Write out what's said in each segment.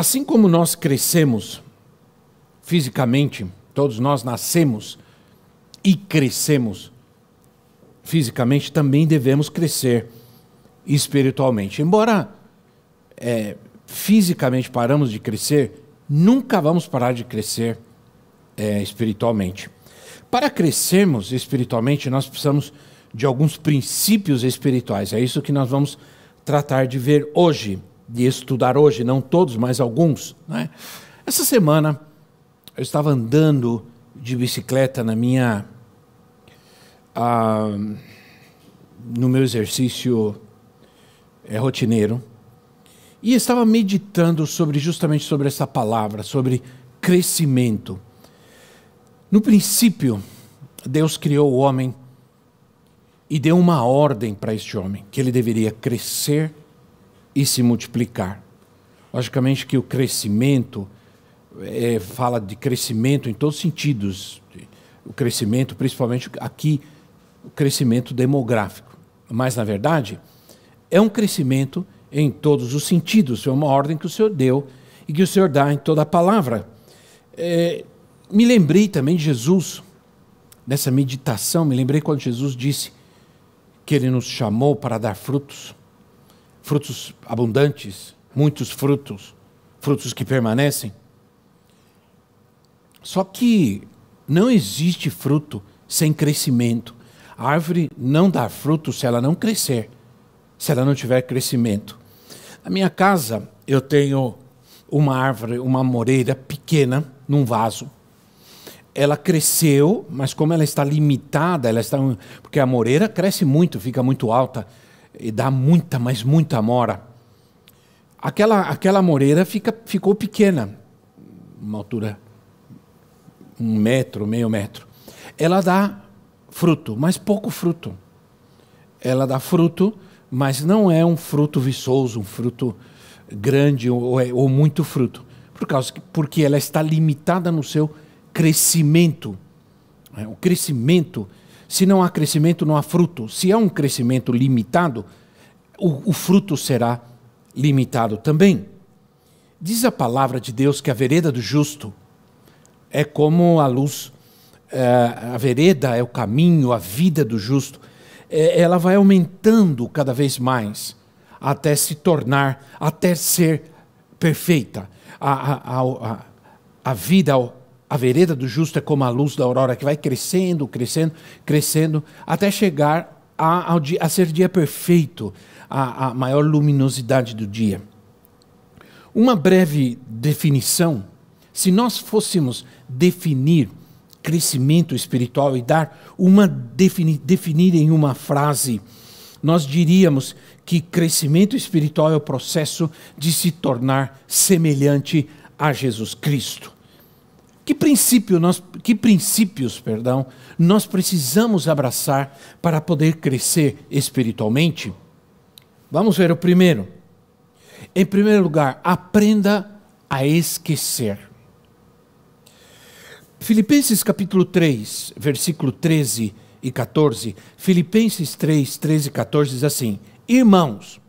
Assim como nós crescemos fisicamente, todos nós nascemos e crescemos fisicamente, também devemos crescer espiritualmente. Embora é, fisicamente paramos de crescer, nunca vamos parar de crescer é, espiritualmente. Para crescermos espiritualmente, nós precisamos de alguns princípios espirituais. É isso que nós vamos tratar de ver hoje de estudar hoje, não todos, mas alguns. Né? Essa semana eu estava andando de bicicleta na minha. Ah, no meu exercício é, rotineiro e estava meditando sobre justamente sobre essa palavra, sobre crescimento. No princípio, Deus criou o homem e deu uma ordem para este homem, que ele deveria crescer e se multiplicar. Logicamente que o crescimento é, fala de crescimento em todos os sentidos. O crescimento, principalmente aqui, o crescimento demográfico. Mas, na verdade, é um crescimento em todos os sentidos. É uma ordem que o Senhor deu e que o Senhor dá em toda a palavra. É, me lembrei também de Jesus, nessa meditação, me lembrei quando Jesus disse que ele nos chamou para dar frutos frutos abundantes, muitos frutos, frutos que permanecem. Só que não existe fruto sem crescimento. A árvore não dá fruto se ela não crescer, se ela não tiver crescimento. Na minha casa, eu tenho uma árvore, uma moreira pequena, num vaso. Ela cresceu, mas como ela está limitada, ela está porque a moreira cresce muito, fica muito alta e dá muita, mas muita amora. Aquela, aquela moreira fica, ficou pequena, uma altura um metro, meio metro. Ela dá fruto, mas pouco fruto. Ela dá fruto, mas não é um fruto viçoso, um fruto grande ou, ou muito fruto, por causa que, porque ela está limitada no seu crescimento. É, o crescimento se não há crescimento, não há fruto. Se há um crescimento limitado, o, o fruto será limitado também. Diz a palavra de Deus que a vereda do justo é como a luz, é, a vereda é o caminho, a vida do justo. É, ela vai aumentando cada vez mais até se tornar, até ser perfeita. A, a, a, a vida, a vereda do justo é como a luz da aurora que vai crescendo, crescendo, crescendo, até chegar a, dia, a ser dia perfeito, a, a maior luminosidade do dia. Uma breve definição: se nós fôssemos definir crescimento espiritual e dar uma defini, definir em uma frase, nós diríamos que crescimento espiritual é o processo de se tornar semelhante a Jesus Cristo. Que, princípio nós, que princípios perdão, nós precisamos abraçar para poder crescer espiritualmente? Vamos ver o primeiro. Em primeiro lugar, aprenda a esquecer. Filipenses capítulo 3, versículo 13 e 14. Filipenses 3, 13 e 14 diz assim: Irmãos,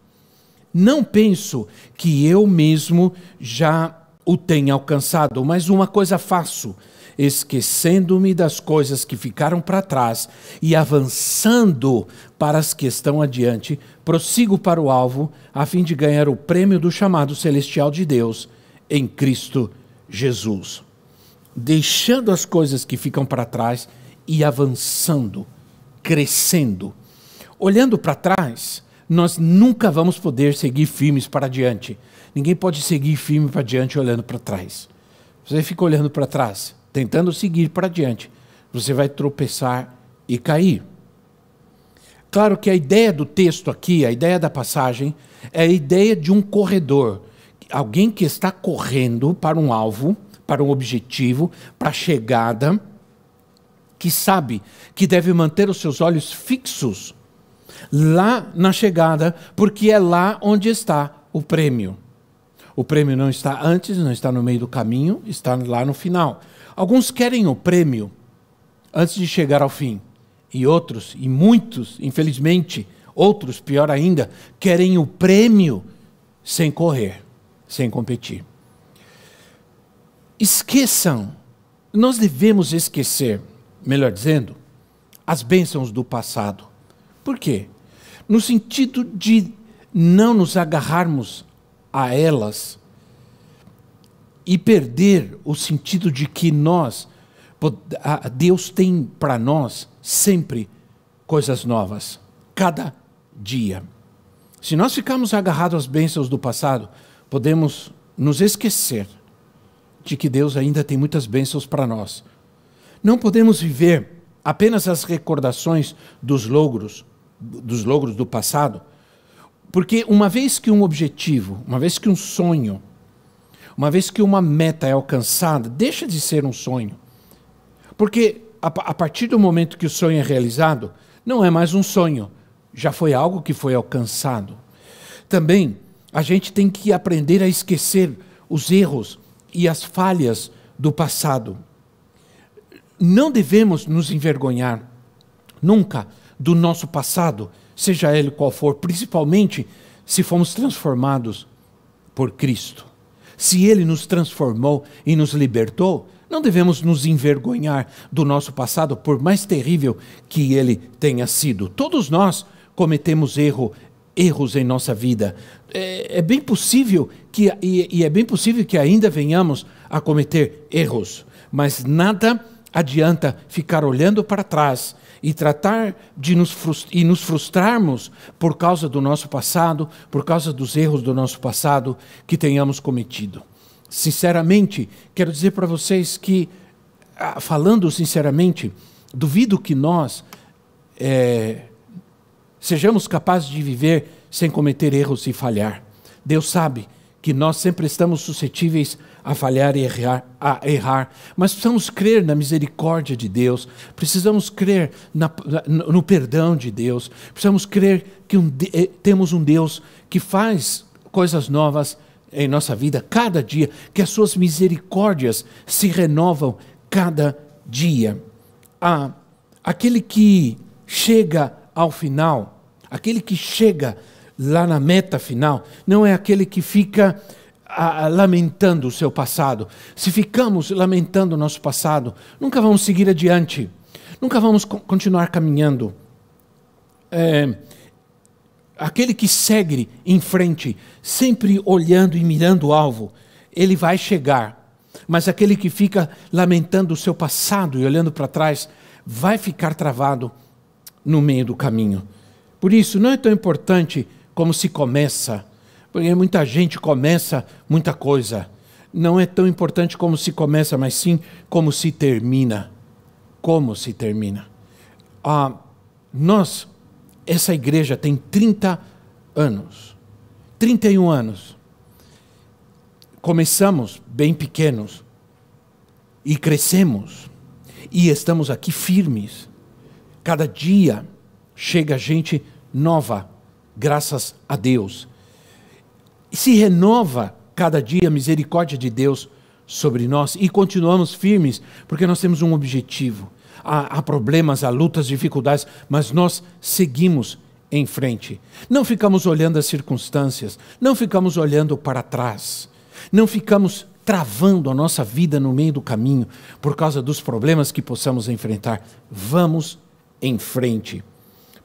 não penso que eu mesmo já o tenha alcançado, mas uma coisa faço, esquecendo-me das coisas que ficaram para trás e avançando para as que estão adiante, prossigo para o alvo, a fim de ganhar o prêmio do chamado celestial de Deus em Cristo Jesus. Deixando as coisas que ficam para trás e avançando, crescendo. Olhando para trás, nós nunca vamos poder seguir firmes para adiante Ninguém pode seguir firme para diante olhando para trás. Você fica olhando para trás, tentando seguir para diante, você vai tropeçar e cair. Claro que a ideia do texto aqui, a ideia da passagem, é a ideia de um corredor. alguém que está correndo para um alvo, para um objetivo, para a chegada, que sabe que deve manter os seus olhos fixos lá na chegada, porque é lá onde está o prêmio. O prêmio não está antes, não está no meio do caminho, está lá no final. Alguns querem o prêmio antes de chegar ao fim, e outros, e muitos, infelizmente, outros, pior ainda, querem o prêmio sem correr, sem competir. Esqueçam, nós devemos esquecer, melhor dizendo, as bênçãos do passado. Por quê? No sentido de não nos agarrarmos a elas e perder o sentido de que nós, Deus tem para nós sempre coisas novas, cada dia. Se nós ficarmos agarrados às bênçãos do passado, podemos nos esquecer de que Deus ainda tem muitas bênçãos para nós. Não podemos viver apenas as recordações dos logros, dos logros do passado, porque uma vez que um objetivo, uma vez que um sonho, uma vez que uma meta é alcançada, deixa de ser um sonho. Porque a, a partir do momento que o sonho é realizado, não é mais um sonho, já foi algo que foi alcançado. Também a gente tem que aprender a esquecer os erros e as falhas do passado. Não devemos nos envergonhar nunca do nosso passado, seja ele qual for, principalmente se fomos transformados por Cristo. Se Ele nos transformou e nos libertou, não devemos nos envergonhar do nosso passado, por mais terrível que ele tenha sido. Todos nós cometemos erro, erros em nossa vida. É, é bem possível que e, e é bem possível que ainda venhamos a cometer erros, mas nada adianta ficar olhando para trás e tratar de nos, e nos frustrarmos por causa do nosso passado, por causa dos erros do nosso passado que tenhamos cometido. Sinceramente, quero dizer para vocês que, ah, falando sinceramente, duvido que nós é, sejamos capazes de viver sem cometer erros e falhar. Deus sabe que nós sempre estamos suscetíveis a falhar e errar, a errar, mas precisamos crer na misericórdia de Deus, precisamos crer na, no perdão de Deus, precisamos crer que um, eh, temos um Deus que faz coisas novas em nossa vida cada dia, que as suas misericórdias se renovam cada dia. Ah, aquele que chega ao final, aquele que chega lá na meta final, não é aquele que fica ah, lamentando o seu passado. Se ficamos lamentando o nosso passado, nunca vamos seguir adiante, nunca vamos co continuar caminhando. É, aquele que segue em frente, sempre olhando e mirando o alvo, ele vai chegar. Mas aquele que fica lamentando o seu passado e olhando para trás, vai ficar travado no meio do caminho. Por isso, não é tão importante como se começa, porque muita gente começa muita coisa. Não é tão importante como se começa, mas sim como se termina. Como se termina. Ah, nós, essa igreja tem 30 anos, 31 anos. Começamos bem pequenos e crescemos e estamos aqui firmes. Cada dia chega gente nova graças a Deus. Se renova cada dia a misericórdia de Deus sobre nós e continuamos firmes, porque nós temos um objetivo. Há, há problemas, há lutas, dificuldades, mas nós seguimos em frente. Não ficamos olhando as circunstâncias, não ficamos olhando para trás, não ficamos travando a nossa vida no meio do caminho por causa dos problemas que possamos enfrentar. Vamos em frente.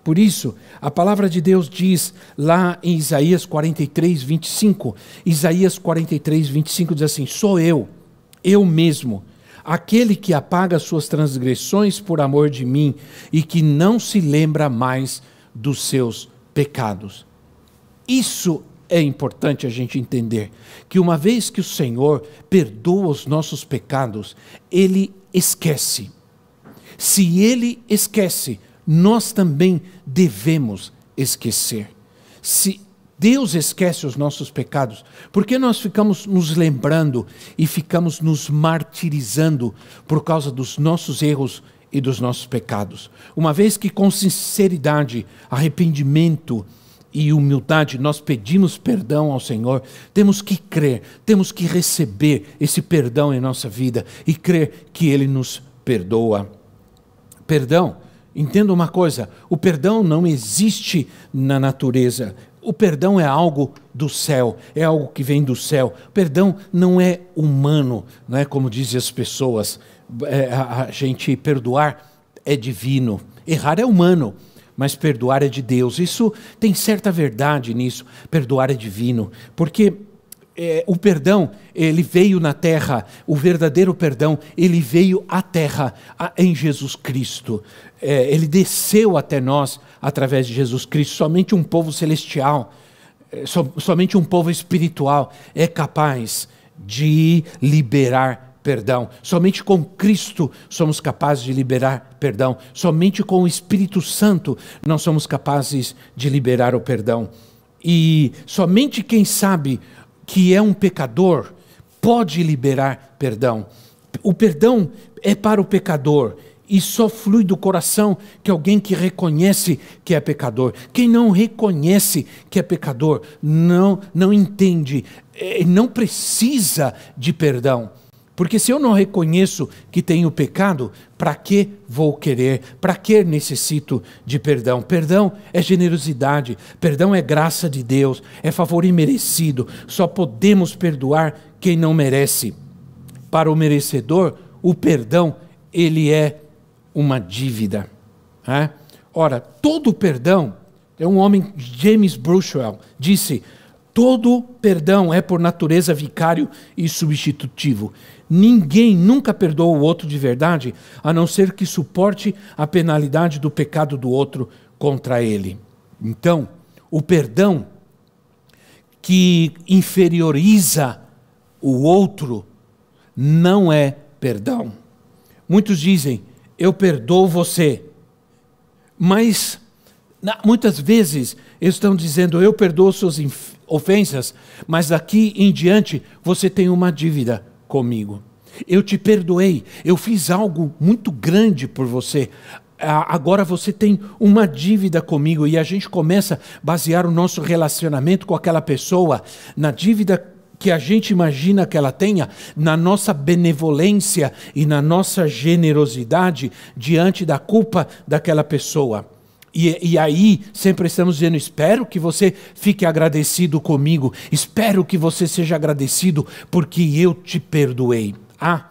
Por isso, a palavra de Deus diz lá em Isaías 43, 25: Isaías 43, 25 diz assim: Sou eu, eu mesmo, aquele que apaga suas transgressões por amor de mim e que não se lembra mais dos seus pecados. Isso é importante a gente entender que uma vez que o Senhor perdoa os nossos pecados, ele esquece. Se ele esquece, nós também devemos esquecer. Se Deus esquece os nossos pecados, porque nós ficamos nos lembrando e ficamos nos martirizando por causa dos nossos erros e dos nossos pecados. Uma vez que com sinceridade, arrependimento e humildade nós pedimos perdão ao Senhor, temos que crer, temos que receber esse perdão em nossa vida e crer que Ele nos perdoa. Perdão, entenda uma coisa: o perdão não existe na natureza. O perdão é algo do céu, é algo que vem do céu. O perdão não é humano, não é como dizem as pessoas. É, a gente perdoar é divino, errar é humano, mas perdoar é de Deus. Isso tem certa verdade nisso. Perdoar é divino, porque é, o perdão, ele veio na terra, o verdadeiro perdão, ele veio à terra a, em Jesus Cristo. É, ele desceu até nós através de Jesus Cristo. Somente um povo celestial, é, so, somente um povo espiritual é capaz de liberar perdão. Somente com Cristo somos capazes de liberar perdão. Somente com o Espírito Santo não somos capazes de liberar o perdão. E somente quem sabe que é um pecador pode liberar perdão. O perdão é para o pecador e só flui do coração que alguém que reconhece que é pecador. Quem não reconhece que é pecador não não entende, é, não precisa de perdão. Porque se eu não reconheço que tenho pecado, para que vou querer? Para que necessito de perdão? Perdão é generosidade, perdão é graça de Deus, é favor imerecido. Só podemos perdoar quem não merece. Para o merecedor, o perdão, ele é uma dívida. É? Ora, todo perdão, é um homem, James Bruchwell, disse: todo perdão é por natureza vicário e substitutivo. Ninguém nunca perdoa o outro de verdade, a não ser que suporte a penalidade do pecado do outro contra ele. Então, o perdão que inferioriza o outro não é perdão. Muitos dizem, eu perdoo você, mas muitas vezes estão dizendo, eu perdoo suas ofensas, mas daqui em diante você tem uma dívida comigo. Eu te perdoei, eu fiz algo muito grande por você. Agora você tem uma dívida comigo e a gente começa a basear o nosso relacionamento com aquela pessoa na dívida que a gente imagina que ela tenha, na nossa benevolência e na nossa generosidade diante da culpa daquela pessoa. E, e, aí sempre estamos dizendo: espero que você fique agradecido comigo, espero que você seja agradecido porque eu te perdoei. Ah,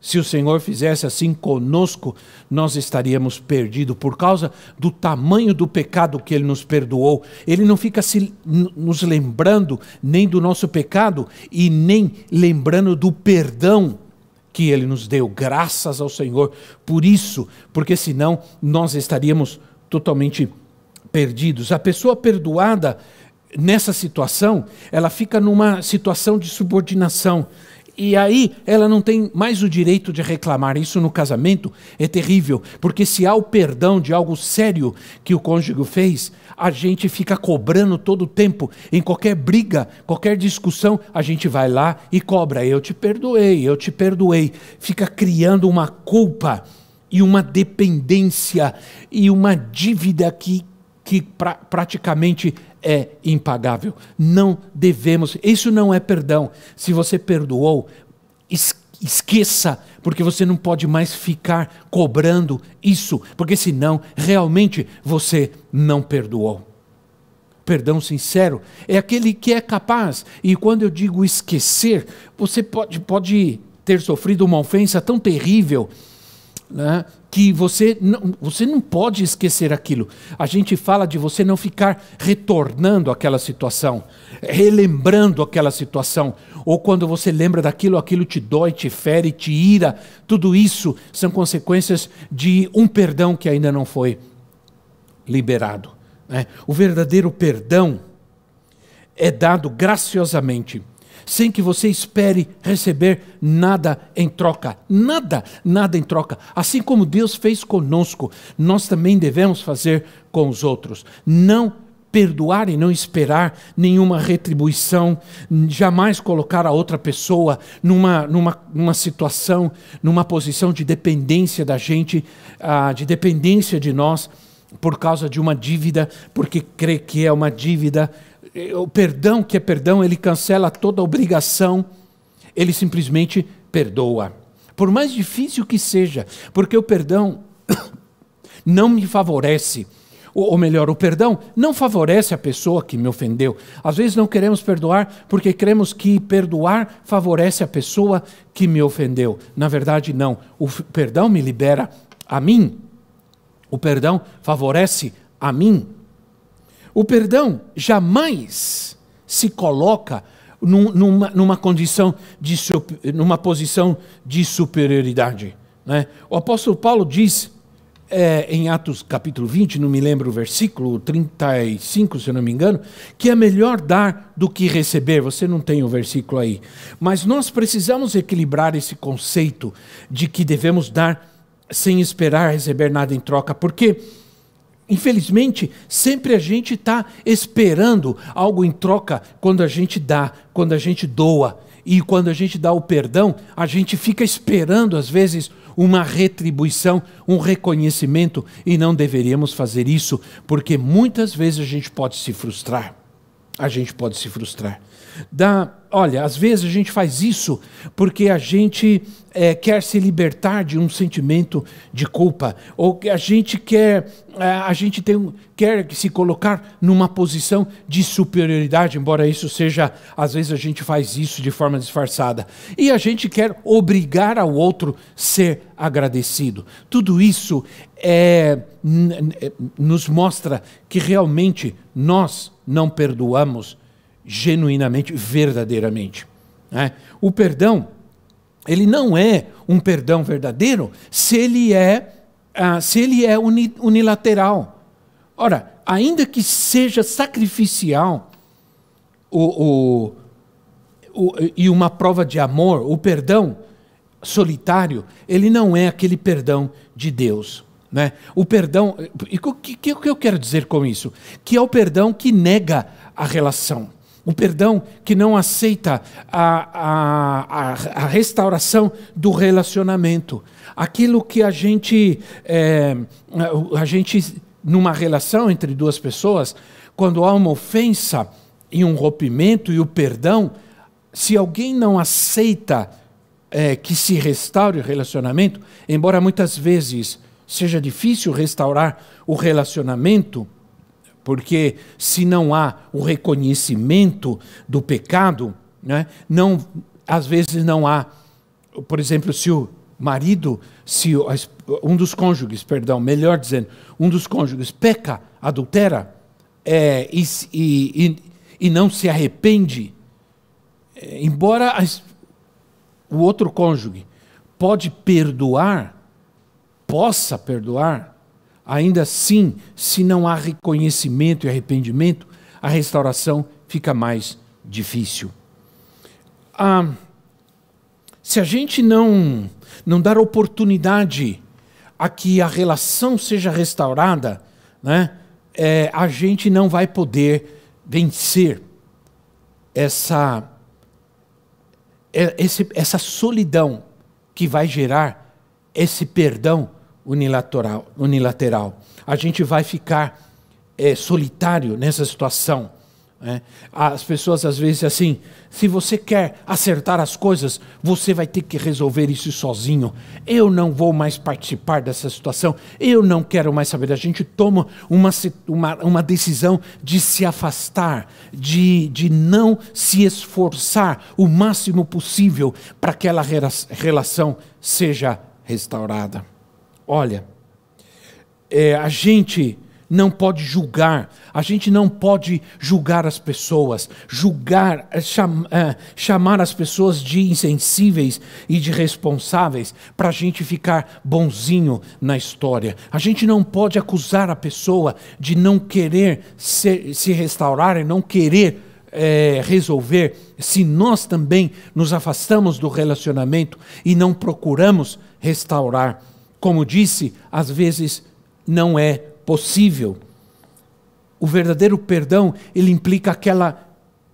se o Senhor fizesse assim conosco, nós estaríamos perdidos por causa do tamanho do pecado que Ele nos perdoou. Ele não fica se, nos lembrando nem do nosso pecado e nem lembrando do perdão que Ele nos deu, graças ao Senhor. Por isso, porque senão nós estaríamos totalmente perdidos. A pessoa perdoada nessa situação, ela fica numa situação de subordinação. E aí ela não tem mais o direito de reclamar. Isso no casamento é terrível, porque se há o perdão de algo sério que o cônjuge fez, a gente fica cobrando todo o tempo. Em qualquer briga, qualquer discussão, a gente vai lá e cobra. Eu te perdoei, eu te perdoei. Fica criando uma culpa e uma dependência e uma dívida que, que pra, praticamente é impagável. Não devemos, isso não é perdão. Se você perdoou, esqueça, porque você não pode mais ficar cobrando isso, porque senão realmente você não perdoou. Perdão sincero é aquele que é capaz, e quando eu digo esquecer, você pode, pode ter sofrido uma ofensa tão terrível né, que você não, você não pode esquecer aquilo. A gente fala de você não ficar retornando àquela situação, relembrando aquela situação, ou quando você lembra daquilo, aquilo te dói, te fere, te ira. Tudo isso são consequências de um perdão que ainda não foi liberado. Né? O verdadeiro perdão é dado graciosamente sem que você espere receber nada em troca. Nada, nada em troca. Assim como Deus fez conosco, nós também devemos fazer com os outros. Não perdoar e não esperar nenhuma retribuição, jamais colocar a outra pessoa numa, numa, numa situação, numa posição de dependência da gente, uh, de dependência de nós, por causa de uma dívida, porque crê que é uma dívida. O perdão, que é perdão, ele cancela toda obrigação, ele simplesmente perdoa. Por mais difícil que seja, porque o perdão não me favorece ou melhor, o perdão não favorece a pessoa que me ofendeu. Às vezes não queremos perdoar porque cremos que perdoar favorece a pessoa que me ofendeu. Na verdade, não. O perdão me libera a mim. O perdão favorece a mim. O perdão jamais se coloca numa, numa condição de numa posição de superioridade. Né? O apóstolo Paulo diz é, em Atos capítulo 20, não me lembro o versículo 35, se eu não me engano, que é melhor dar do que receber. Você não tem o versículo aí. Mas nós precisamos equilibrar esse conceito de que devemos dar sem esperar receber nada em troca, porque. Infelizmente, sempre a gente está esperando algo em troca quando a gente dá, quando a gente doa. E quando a gente dá o perdão, a gente fica esperando, às vezes, uma retribuição, um reconhecimento, e não deveríamos fazer isso, porque muitas vezes a gente pode se frustrar. A gente pode se frustrar. Da, olha, às vezes a gente faz isso porque a gente é, quer se libertar de um sentimento de culpa, ou a gente quer, é, a gente tem, quer se colocar numa posição de superioridade, embora isso seja, às vezes a gente faz isso de forma disfarçada, e a gente quer obrigar ao outro ser agradecido. Tudo isso é nos mostra que realmente nós não perdoamos genuinamente, verdadeiramente. Né? O perdão, ele não é um perdão verdadeiro se ele é, ah, se ele é unilateral. Ora, ainda que seja sacrificial o, o, o, e uma prova de amor, o perdão solitário, ele não é aquele perdão de Deus. Né? O perdão, e o que, que, que eu quero dizer com isso? Que é o perdão que nega a relação. O perdão que não aceita a, a, a, restauração do relacionamento. Aquilo que a gente, é, a gente, numa relação entre duas pessoas, quando há uma ofensa e um rompimento e o perdão, se alguém não aceita é, que se restaure o relacionamento, embora muitas vezes seja difícil restaurar o relacionamento, porque se não há o reconhecimento do pecado, né, não, às vezes não há, por exemplo, se o marido, se um dos cônjuges, perdão, melhor dizendo, um dos cônjuges peca, adultera, é, e, e, e, não se arrepende, é, embora as, o outro cônjuge pode perdoar, possa perdoar, Ainda assim, se não há reconhecimento e arrependimento, a restauração fica mais difícil. Ah, se a gente não, não dar oportunidade a que a relação seja restaurada, né, é, a gente não vai poder vencer essa, é, essa solidão que vai gerar esse perdão unilateral. unilateral. A gente vai ficar é, solitário nessa situação. Né? As pessoas às vezes assim, se você quer acertar as coisas, você vai ter que resolver isso sozinho. Eu não vou mais participar dessa situação, eu não quero mais saber. A gente toma uma, uma, uma decisão de se afastar, de, de não se esforçar o máximo possível para que aquela relação seja restaurada. Olha, é, a gente não pode julgar, a gente não pode julgar as pessoas, julgar, é, cham, é, chamar as pessoas de insensíveis e de responsáveis para a gente ficar bonzinho na história. A gente não pode acusar a pessoa de não querer se, se restaurar e não querer é, resolver se nós também nos afastamos do relacionamento e não procuramos restaurar como disse, às vezes não é possível. o verdadeiro perdão, ele implica aquela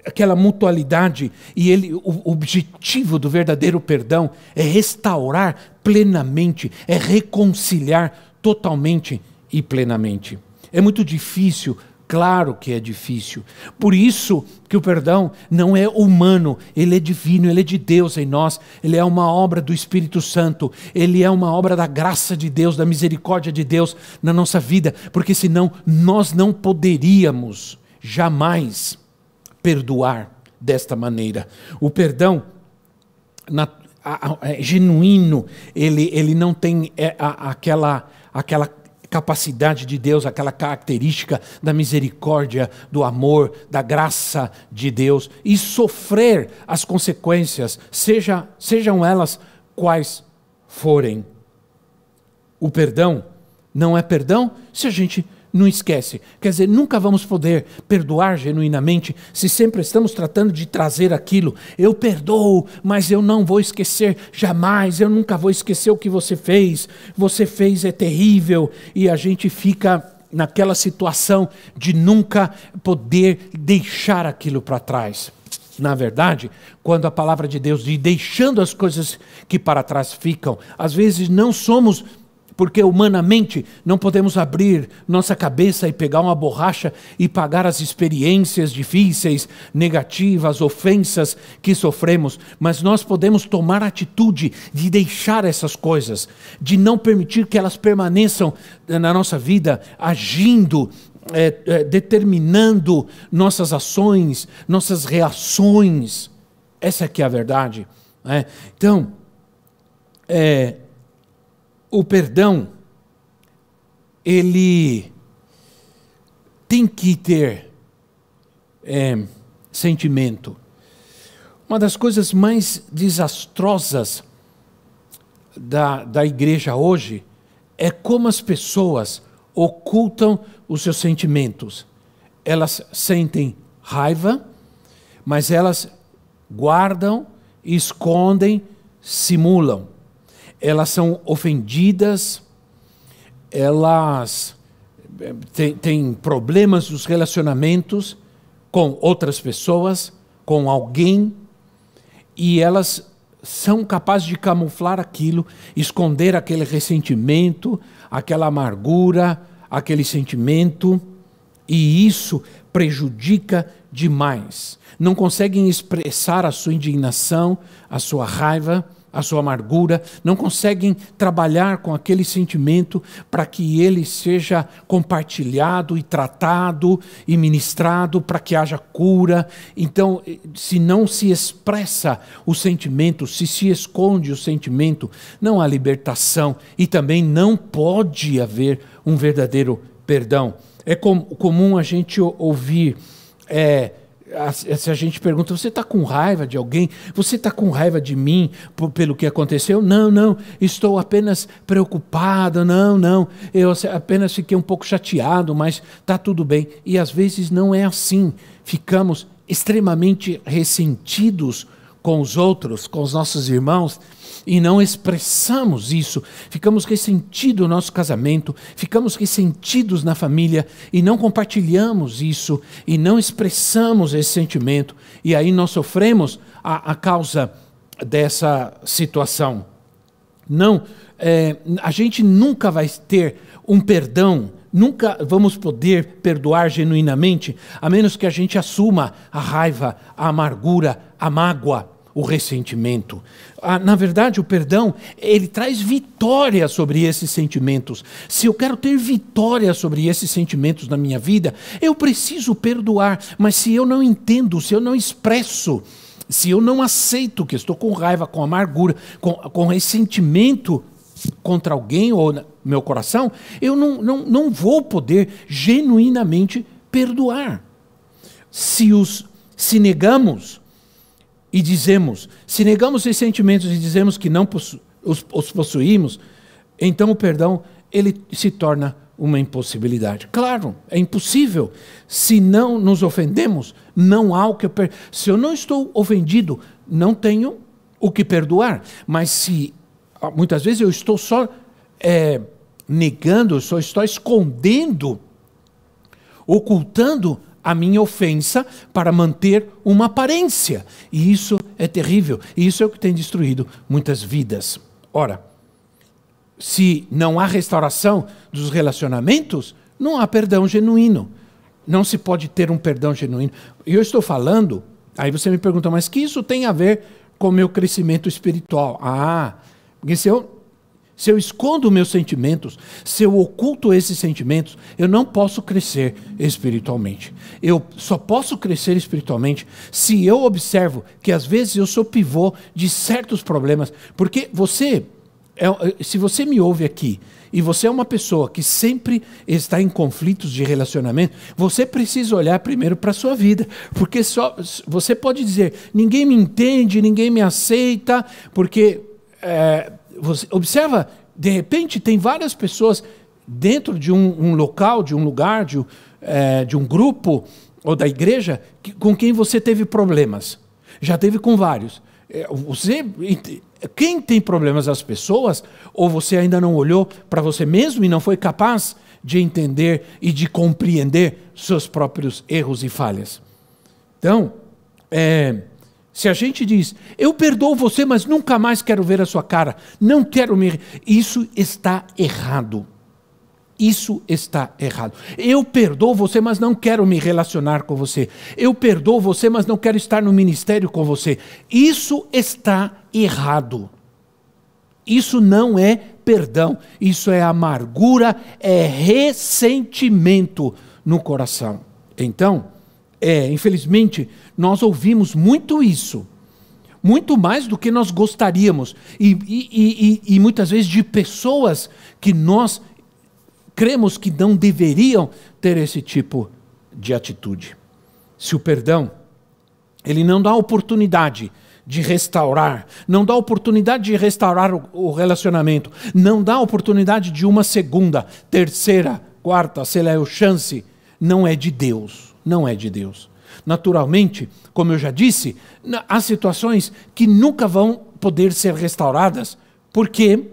aquela mutualidade e ele o objetivo do verdadeiro perdão é restaurar plenamente, é reconciliar totalmente e plenamente. É muito difícil Claro que é difícil. Por isso que o perdão não é humano, ele é divino, ele é de Deus em nós, ele é uma obra do Espírito Santo, ele é uma obra da graça de Deus, da misericórdia de Deus na nossa vida, porque senão nós não poderíamos jamais perdoar desta maneira. O perdão na, a, a, é genuíno, ele, ele não tem é, a, aquela, aquela capacidade de Deus, aquela característica da misericórdia, do amor, da graça de Deus e sofrer as consequências, seja, sejam elas quais forem. O perdão não é perdão se a gente não esquece. Quer dizer, nunca vamos poder perdoar genuinamente se sempre estamos tratando de trazer aquilo. Eu perdoo, mas eu não vou esquecer jamais. Eu nunca vou esquecer o que você fez. Você fez é terrível e a gente fica naquela situação de nunca poder deixar aquilo para trás. Na verdade, quando a palavra de Deus diz deixando as coisas que para trás ficam, às vezes não somos porque humanamente não podemos abrir nossa cabeça e pegar uma borracha e pagar as experiências difíceis, negativas, ofensas que sofremos, mas nós podemos tomar atitude de deixar essas coisas, de não permitir que elas permaneçam na nossa vida, agindo é, é, determinando nossas ações, nossas reações. Essa é que é a verdade. Né? Então, é, o perdão, ele tem que ter é, sentimento. Uma das coisas mais desastrosas da, da igreja hoje é como as pessoas ocultam os seus sentimentos. Elas sentem raiva, mas elas guardam, escondem, simulam elas são ofendidas, elas eh, têm, têm problemas nos relacionamentos com outras pessoas, com alguém, e elas são capazes de camuflar aquilo, esconder aquele ressentimento, aquela amargura, aquele sentimento, e isso prejudica demais. Não conseguem expressar a sua indignação, a sua raiva, a sua amargura, não conseguem trabalhar com aquele sentimento para que ele seja compartilhado e tratado e ministrado para que haja cura. Então, se não se expressa o sentimento, se se esconde o sentimento, não há libertação e também não pode haver um verdadeiro perdão. É com, comum a gente ouvir. É, se a gente pergunta, você está com raiva de alguém? Você está com raiva de mim pelo que aconteceu? Não, não, estou apenas preocupado, não, não, eu apenas fiquei um pouco chateado, mas está tudo bem. E às vezes não é assim. Ficamos extremamente ressentidos com os outros, com os nossos irmãos, e não expressamos isso, ficamos ressentidos no nosso casamento, ficamos ressentidos na família e não compartilhamos isso e não expressamos esse sentimento, e aí nós sofremos a, a causa dessa situação. Não, é, a gente nunca vai ter um perdão Nunca vamos poder perdoar genuinamente, a menos que a gente assuma a raiva, a amargura, a mágoa o ressentimento. Ah, na verdade, o perdão, ele traz vitória sobre esses sentimentos. Se eu quero ter vitória sobre esses sentimentos na minha vida, eu preciso perdoar. Mas se eu não entendo, se eu não expresso, se eu não aceito que estou com raiva, com amargura, com, com ressentimento contra alguém ou no meu coração, eu não, não, não vou poder genuinamente perdoar. Se os se negamos e dizemos, se negamos esses sentimentos e dizemos que não possu os, os possuímos, então o perdão ele se torna uma impossibilidade. Claro, é impossível. Se não nos ofendemos, não há o que per... Se eu não estou ofendido, não tenho o que perdoar. Mas se ah, muitas vezes eu estou só é, negando, só estou escondendo ocultando a minha ofensa para manter uma aparência. E isso é terrível. E isso é o que tem destruído muitas vidas. Ora, se não há restauração dos relacionamentos, não há perdão genuíno. Não se pode ter um perdão genuíno. E eu estou falando, aí você me pergunta, mas que isso tem a ver com o meu crescimento espiritual? Ah, porque se eu se eu escondo meus sentimentos, se eu oculto esses sentimentos, eu não posso crescer espiritualmente. Eu só posso crescer espiritualmente se eu observo que às vezes eu sou pivô de certos problemas. Porque você, é, se você me ouve aqui e você é uma pessoa que sempre está em conflitos de relacionamento, você precisa olhar primeiro para a sua vida. Porque só, você pode dizer: ninguém me entende, ninguém me aceita, porque. É, você observa, de repente tem várias pessoas dentro de um, um local, de um lugar, de, é, de um grupo ou da igreja que, com quem você teve problemas. Já teve com vários. É, você, quem tem problemas as pessoas, ou você ainda não olhou para você mesmo e não foi capaz de entender e de compreender seus próprios erros e falhas. Então, é, se a gente diz, eu perdoo você, mas nunca mais quero ver a sua cara, não quero me. Isso está errado. Isso está errado. Eu perdoo você, mas não quero me relacionar com você. Eu perdoo você, mas não quero estar no ministério com você. Isso está errado. Isso não é perdão, isso é amargura, é ressentimento no coração. Então, é, infelizmente, nós ouvimos muito isso, muito mais do que nós gostaríamos, e, e, e, e muitas vezes de pessoas que nós cremos que não deveriam ter esse tipo de atitude. Se o perdão, ele não dá oportunidade de restaurar, não dá oportunidade de restaurar o, relacionamento, não dá oportunidade de uma segunda, terceira, quarta, sei lá, chance, não é de Deus não é de Deus. Naturalmente, como eu já disse, há situações que nunca vão poder ser restauradas. Por quê?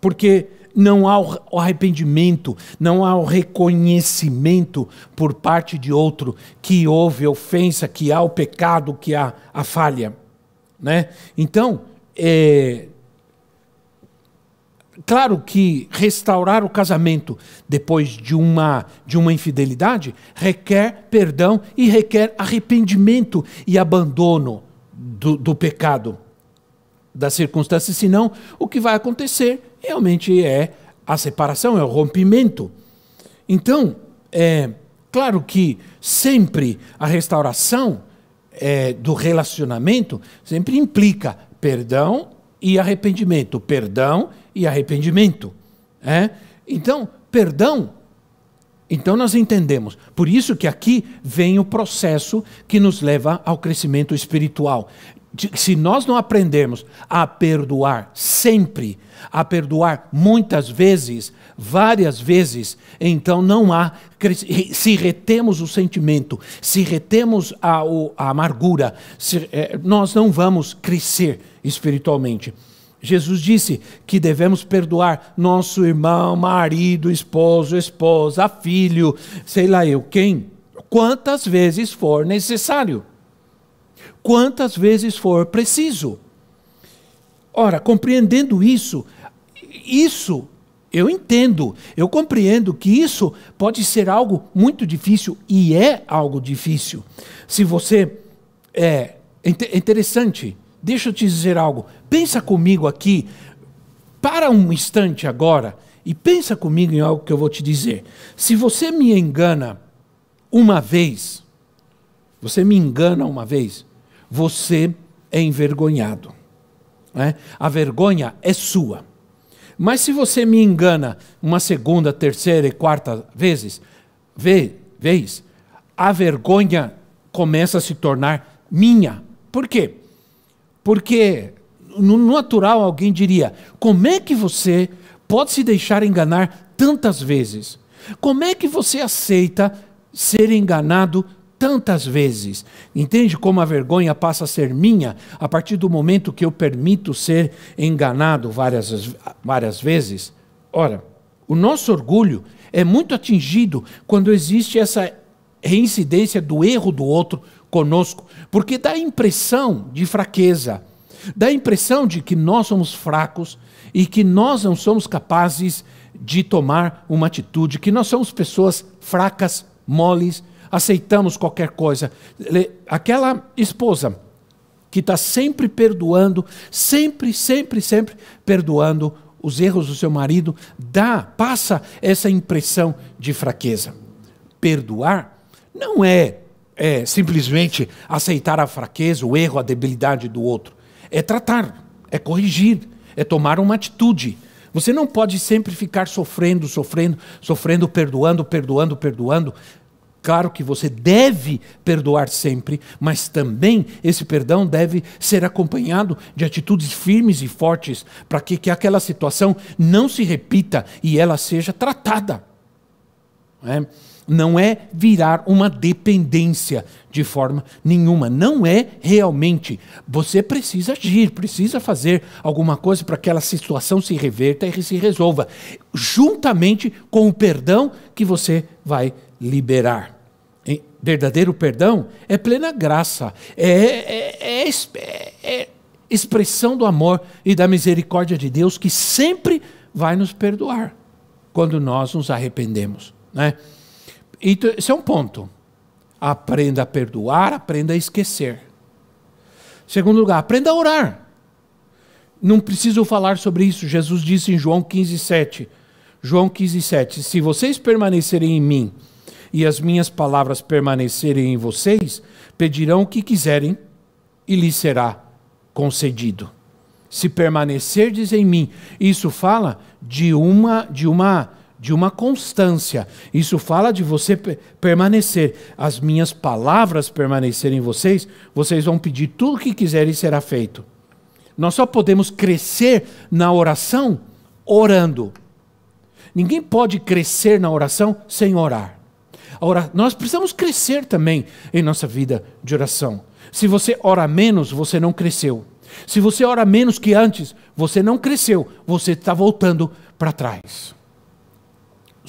Porque não há o arrependimento, não há o reconhecimento por parte de outro que houve ofensa, que há o pecado, que há a falha. Né? Então, é, Claro que restaurar o casamento depois de uma, de uma infidelidade requer perdão e requer arrependimento e abandono do, do pecado, das circunstâncias, senão o que vai acontecer realmente é a separação, é o rompimento. Então, é claro que sempre a restauração é, do relacionamento sempre implica perdão e arrependimento, perdão e arrependimento. É? Então, perdão. Então nós entendemos. Por isso que aqui vem o processo que nos leva ao crescimento espiritual. Se nós não aprendermos a perdoar sempre, a perdoar muitas vezes, várias vezes, então não há. Se retemos o sentimento, se retemos a, a amargura, se, é, nós não vamos crescer espiritualmente. Jesus disse que devemos perdoar nosso irmão, marido, esposo, esposa, filho, sei lá eu quem, quantas vezes for necessário, quantas vezes for preciso. Ora, compreendendo isso, isso eu entendo, eu compreendo que isso pode ser algo muito difícil e é algo difícil. Se você é, é interessante Deixa eu te dizer algo. Pensa comigo aqui, para um instante agora, e pensa comigo em algo que eu vou te dizer. Se você me engana uma vez, você me engana uma vez, você é envergonhado. Né? A vergonha é sua. Mas se você me engana uma segunda, terceira e quarta vezes, vê, vez, a vergonha começa a se tornar minha. Por quê? Porque no natural alguém diria: como é que você pode se deixar enganar tantas vezes? Como é que você aceita ser enganado tantas vezes? Entende como a vergonha passa a ser minha a partir do momento que eu permito ser enganado várias, várias vezes? Ora, o nosso orgulho é muito atingido quando existe essa reincidência do erro do outro conosco, porque dá a impressão de fraqueza, dá a impressão de que nós somos fracos e que nós não somos capazes de tomar uma atitude, que nós somos pessoas fracas, moles, aceitamos qualquer coisa. Aquela esposa que está sempre perdoando, sempre, sempre, sempre perdoando os erros do seu marido, dá, passa essa impressão de fraqueza. Perdoar não é, é simplesmente aceitar a fraqueza, o erro, a debilidade do outro. É tratar, é corrigir, é tomar uma atitude. Você não pode sempre ficar sofrendo, sofrendo, sofrendo, perdoando, perdoando, perdoando. Claro que você deve perdoar sempre, mas também esse perdão deve ser acompanhado de atitudes firmes e fortes para que, que aquela situação não se repita e ela seja tratada. É? Não é virar uma dependência de forma nenhuma. Não é realmente. Você precisa agir, precisa fazer alguma coisa para que aquela situação se reverta e se resolva, juntamente com o perdão que você vai liberar. Verdadeiro perdão é plena graça, é, é, é, é, expressão do amor e da misericórdia de Deus que sempre vai nos perdoar quando nós nos arrependemos. Né? Então, esse é um ponto. Aprenda a perdoar, aprenda a esquecer. Segundo lugar, aprenda a orar. Não preciso falar sobre isso. Jesus disse em João 15, 7. João 15, 7. Se vocês permanecerem em mim e as minhas palavras permanecerem em vocês, pedirão o que quiserem e lhes será concedido. Se permanecerdes em mim, isso fala de uma de uma de uma constância. Isso fala de você permanecer. As minhas palavras permanecerem em vocês, vocês vão pedir tudo o que quiserem e será feito. Nós só podemos crescer na oração orando. Ninguém pode crescer na oração sem orar. Ora, nós precisamos crescer também em nossa vida de oração. Se você ora menos, você não cresceu. Se você ora menos que antes, você não cresceu, você está voltando para trás.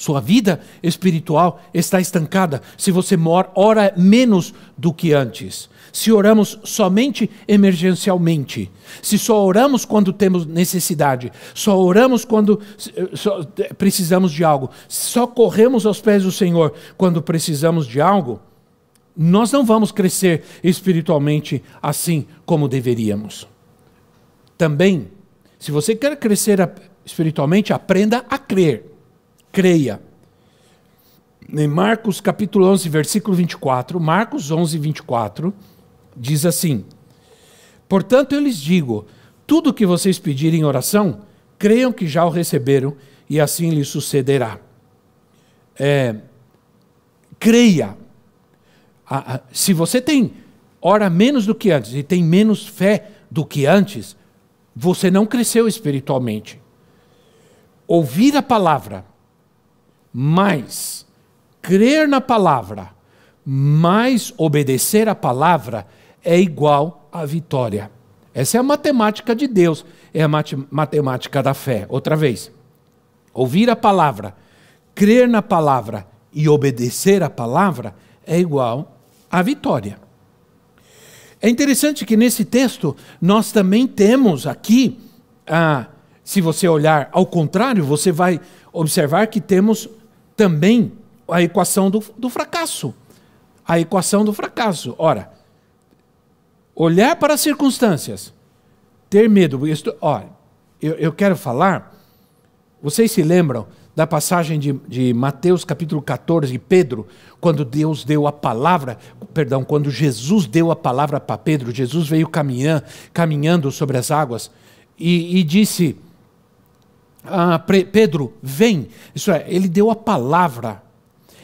Sua vida espiritual está estancada se você ora menos do que antes. Se oramos somente emergencialmente, se só oramos quando temos necessidade, só oramos quando só precisamos de algo, só corremos aos pés do Senhor quando precisamos de algo, nós não vamos crescer espiritualmente assim como deveríamos. Também, se você quer crescer espiritualmente, aprenda a crer creia. Em Marcos capítulo 11, versículo 24, Marcos 11, 24, diz assim: Portanto, eu lhes digo: tudo o que vocês pedirem em oração, creiam que já o receberam e assim lhes sucederá. É, creia. Se você tem ora menos do que antes e tem menos fé do que antes, você não cresceu espiritualmente. Ouvir a palavra mais crer na palavra, mais obedecer a palavra é igual à vitória. Essa é a matemática de Deus, é a matemática da fé. Outra vez, ouvir a palavra, crer na palavra e obedecer a palavra é igual à vitória. É interessante que nesse texto nós também temos aqui, ah, se você olhar ao contrário, você vai observar que temos também a equação do, do fracasso. A equação do fracasso. Ora, olhar para as circunstâncias, ter medo. Isto, olha, eu, eu quero falar, vocês se lembram da passagem de, de Mateus capítulo 14, Pedro, quando Deus deu a palavra, perdão, quando Jesus deu a palavra para Pedro, Jesus veio caminhando, caminhando sobre as águas e, e disse ah, Pedro, vem. Isso é, ele deu a palavra.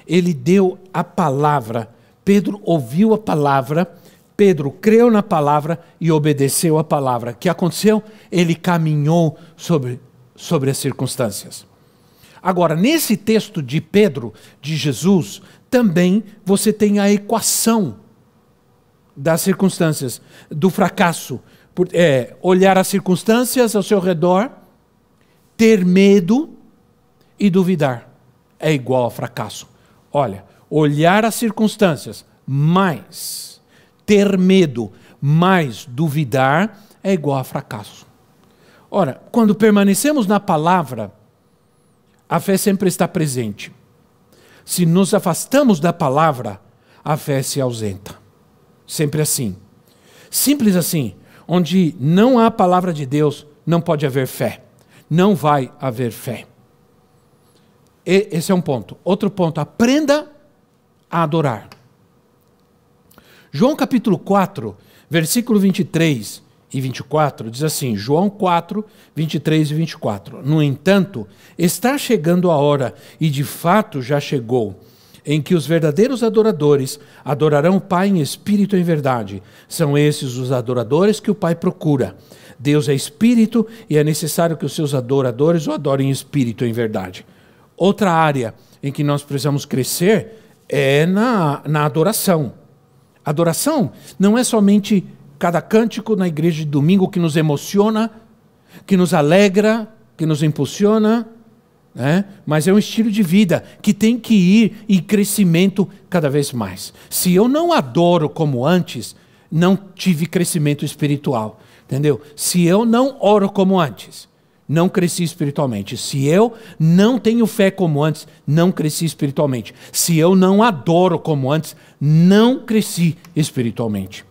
Ele deu a palavra. Pedro ouviu a palavra. Pedro creu na palavra e obedeceu a palavra. O que aconteceu? Ele caminhou sobre, sobre as circunstâncias. Agora, nesse texto de Pedro, de Jesus, também você tem a equação das circunstâncias, do fracasso. É, olhar as circunstâncias ao seu redor ter medo e duvidar é igual a fracasso. Olha, olhar as circunstâncias, mais ter medo, mais duvidar, é igual a fracasso. Ora, quando permanecemos na palavra, a fé sempre está presente. Se nos afastamos da palavra, a fé se ausenta. Sempre assim. Simples assim. Onde não há palavra de Deus, não pode haver fé. Não vai haver fé. E esse é um ponto. Outro ponto, aprenda a adorar. João capítulo 4, versículo 23 e 24 diz assim: João 4, 23 e 24. No entanto, está chegando a hora, e de fato já chegou, em que os verdadeiros adoradores adorarão o Pai em espírito e em verdade. São esses os adoradores que o Pai procura. Deus é espírito e é necessário que os seus adoradores o adorem em espírito em verdade. Outra área em que nós precisamos crescer é na, na adoração. Adoração não é somente cada cântico na igreja de domingo que nos emociona, que nos alegra, que nos impulsiona, né? mas é um estilo de vida que tem que ir em crescimento cada vez mais. Se eu não adoro como antes, não tive crescimento espiritual, entendeu? Se eu não oro como antes, não cresci espiritualmente. Se eu não tenho fé como antes, não cresci espiritualmente. Se eu não adoro como antes, não cresci espiritualmente.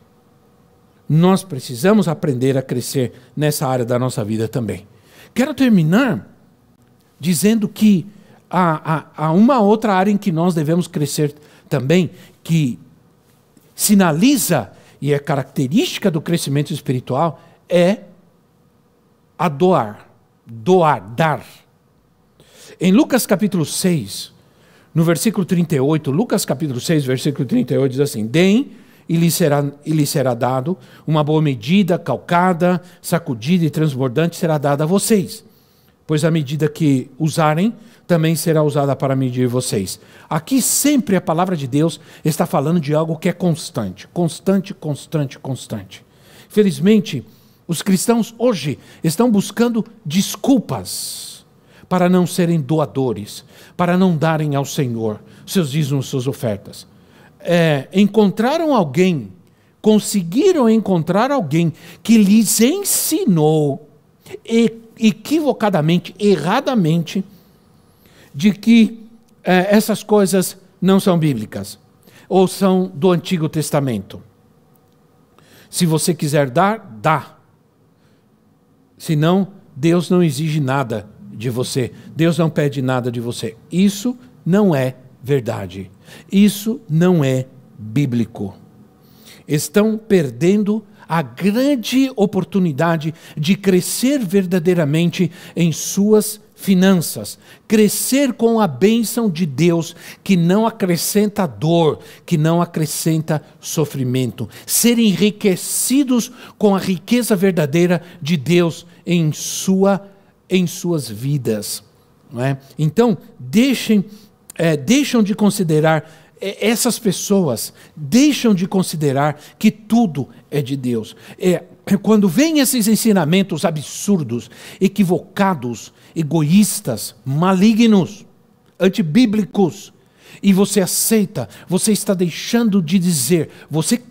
Nós precisamos aprender a crescer nessa área da nossa vida também. Quero terminar dizendo que há, há, há uma outra área em que nós devemos crescer também, que sinaliza e é característica do crescimento espiritual, é a doar. Doar, dar. Em Lucas capítulo 6, no versículo 38, Lucas capítulo 6, versículo 38 diz assim: Deem e lhe será, e lhe será dado, uma boa medida, calcada, sacudida e transbordante será dada a vocês pois a medida que usarem também será usada para medir vocês. Aqui sempre a palavra de Deus está falando de algo que é constante, constante, constante, constante. Felizmente, os cristãos hoje estão buscando desculpas para não serem doadores, para não darem ao Senhor seus dízimos, suas ofertas. É, encontraram alguém, conseguiram encontrar alguém que lhes ensinou e equivocadamente, erradamente, de que eh, essas coisas não são bíblicas ou são do Antigo Testamento. Se você quiser dar, dá. Senão, Deus não exige nada de você. Deus não pede nada de você. Isso não é verdade. Isso não é bíblico. Estão perdendo a grande oportunidade de crescer verdadeiramente em suas finanças, crescer com a bênção de Deus que não acrescenta dor, que não acrescenta sofrimento, ser enriquecidos com a riqueza verdadeira de Deus em sua em suas vidas, é? Então deixem é, deixam de considerar essas pessoas deixam de considerar que tudo é de Deus. É, quando vêm esses ensinamentos absurdos, equivocados, egoístas, malignos, antibíblicos, e você aceita, você está deixando de dizer, você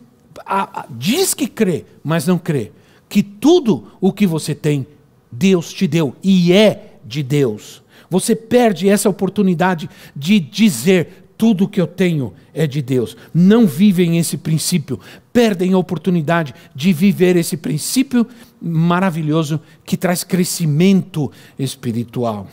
a, a, diz que crê, mas não crê, que tudo o que você tem, Deus te deu e é de Deus. Você perde essa oportunidade de dizer tudo que eu tenho é de Deus. Não vivem esse princípio, perdem a oportunidade de viver esse princípio maravilhoso que traz crescimento espiritual.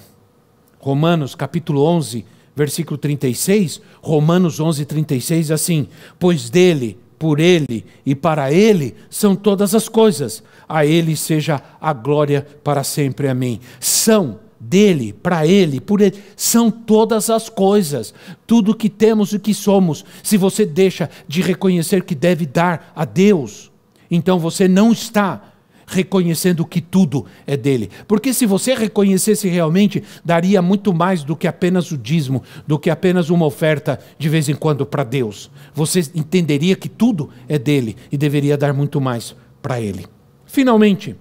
Romanos capítulo 11, versículo 36, Romanos 11, 36, assim: Pois dele, por ele e para ele são todas as coisas, a ele seja a glória para sempre. Amém. São dele, para ele, por ele, são todas as coisas, tudo que temos e que somos. Se você deixa de reconhecer que deve dar a Deus, então você não está reconhecendo que tudo é dele. Porque se você reconhecesse realmente, daria muito mais do que apenas o dízimo, do que apenas uma oferta de vez em quando para Deus. Você entenderia que tudo é dele e deveria dar muito mais para ele. Finalmente,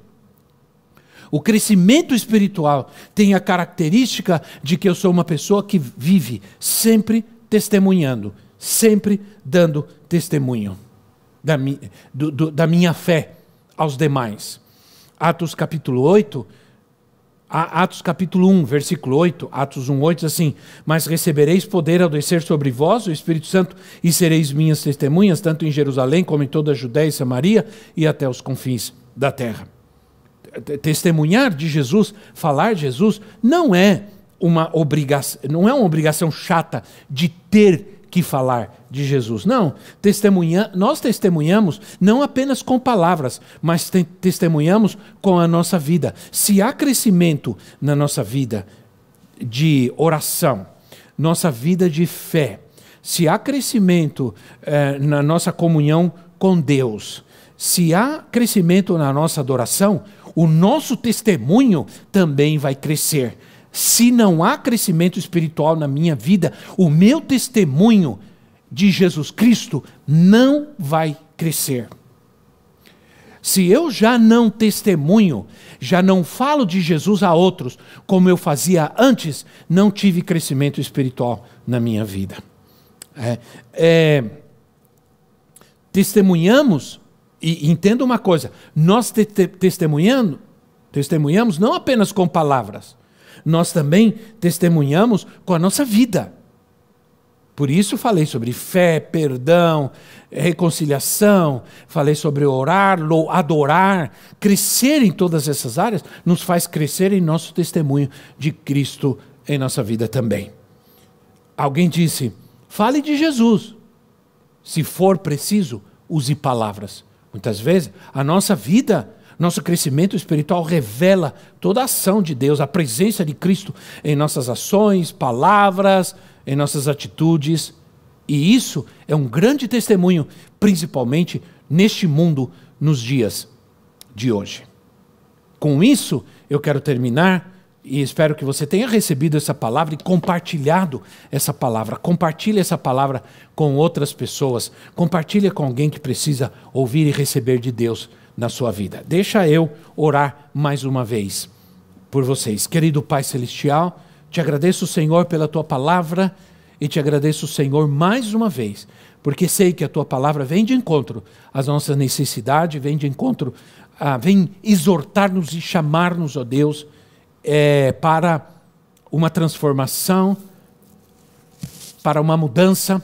o crescimento espiritual tem a característica de que eu sou uma pessoa que vive sempre testemunhando, sempre dando testemunho da, mi, do, do, da minha fé aos demais. Atos capítulo 8, Atos capítulo 1, versículo 8, Atos 1, 8 diz assim: Mas recebereis poder ao descer sobre vós o Espírito Santo e sereis minhas testemunhas, tanto em Jerusalém como em toda a Judéia e Samaria e até os confins da terra. Testemunhar de Jesus, falar de Jesus, não é uma obrigação, não é uma obrigação chata de ter que falar de Jesus. Não, testemunha, nós testemunhamos não apenas com palavras, mas te, testemunhamos com a nossa vida. Se há crescimento na nossa vida de oração, nossa vida de fé, se há crescimento eh, na nossa comunhão com Deus, se há crescimento na nossa adoração, o nosso testemunho também vai crescer se não há crescimento espiritual na minha vida, o meu testemunho de Jesus Cristo não vai crescer. Se eu já não testemunho, já não falo de Jesus a outros como eu fazia antes, não tive crescimento espiritual na minha vida. É, é, testemunhamos, e entenda uma coisa, nós te, te, testemunhando, testemunhamos não apenas com palavras, nós também testemunhamos com a nossa vida. Por isso falei sobre fé, perdão, reconciliação, falei sobre orar, adorar, crescer em todas essas áreas nos faz crescer em nosso testemunho de Cristo em nossa vida também. Alguém disse: fale de Jesus. Se for preciso, use palavras. Muitas vezes a nossa vida nosso crescimento espiritual revela toda a ação de Deus, a presença de Cristo em nossas ações, palavras, em nossas atitudes. E isso é um grande testemunho, principalmente neste mundo, nos dias de hoje. Com isso, eu quero terminar e espero que você tenha recebido essa palavra e compartilhado essa palavra. Compartilhe essa palavra com outras pessoas. Compartilhe com alguém que precisa ouvir e receber de Deus na sua vida. Deixa eu orar mais uma vez por vocês. Querido Pai Celestial, te agradeço, Senhor, pela tua palavra e te agradeço, Senhor, mais uma vez, porque sei que a tua palavra vem de encontro às nossas necessidades, vem de encontro, ah, vem exortar-nos e chamar-nos, ó Deus, é, para uma transformação, para uma mudança,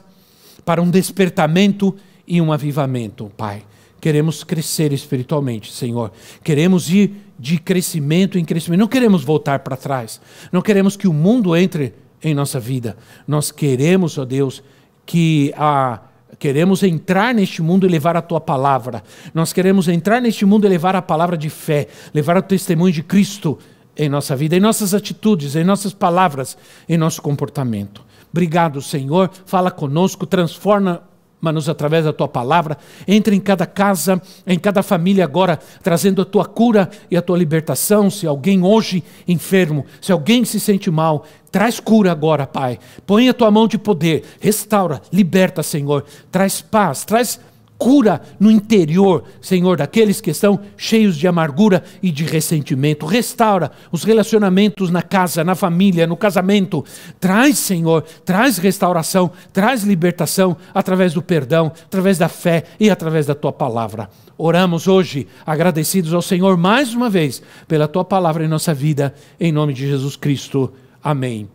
para um despertamento e um avivamento, Pai. Queremos crescer espiritualmente, Senhor. Queremos ir de crescimento em crescimento. Não queremos voltar para trás. Não queremos que o mundo entre em nossa vida. Nós queremos, ó Deus, que a queremos entrar neste mundo e levar a tua palavra. Nós queremos entrar neste mundo e levar a palavra de fé, levar o testemunho de Cristo em nossa vida, em nossas atitudes, em nossas palavras, em nosso comportamento. Obrigado, Senhor. Fala conosco, transforma nos através da tua palavra. Entra em cada casa, em cada família agora, trazendo a tua cura e a tua libertação. Se alguém hoje enfermo, se alguém se sente mal, traz cura agora, Pai. Põe a tua mão de poder, restaura, liberta, Senhor. Traz paz, traz cura no interior, Senhor, daqueles que estão cheios de amargura e de ressentimento. Restaura os relacionamentos na casa, na família, no casamento. Traz, Senhor, traz restauração, traz libertação através do perdão, através da fé e através da tua palavra. Oramos hoje agradecidos ao Senhor mais uma vez pela tua palavra em nossa vida, em nome de Jesus Cristo. Amém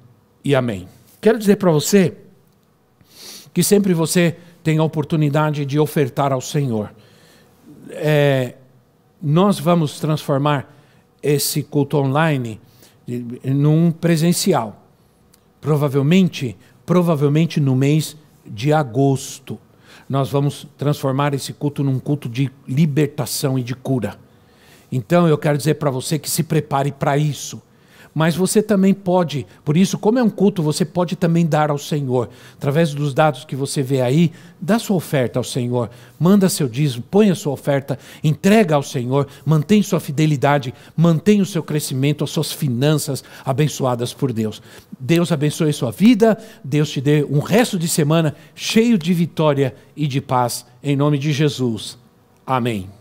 e amém. Quero dizer para você que sempre você tem a oportunidade de ofertar ao Senhor. É, nós vamos transformar esse culto online num presencial. Provavelmente, provavelmente no mês de agosto. Nós vamos transformar esse culto num culto de libertação e de cura. Então eu quero dizer para você que se prepare para isso mas você também pode, por isso, como é um culto, você pode também dar ao Senhor. Através dos dados que você vê aí, dá sua oferta ao Senhor, manda seu dízimo, põe a sua oferta, entrega ao Senhor, mantém sua fidelidade, mantém o seu crescimento, as suas finanças abençoadas por Deus. Deus abençoe sua vida, Deus te dê um resto de semana cheio de vitória e de paz, em nome de Jesus. Amém.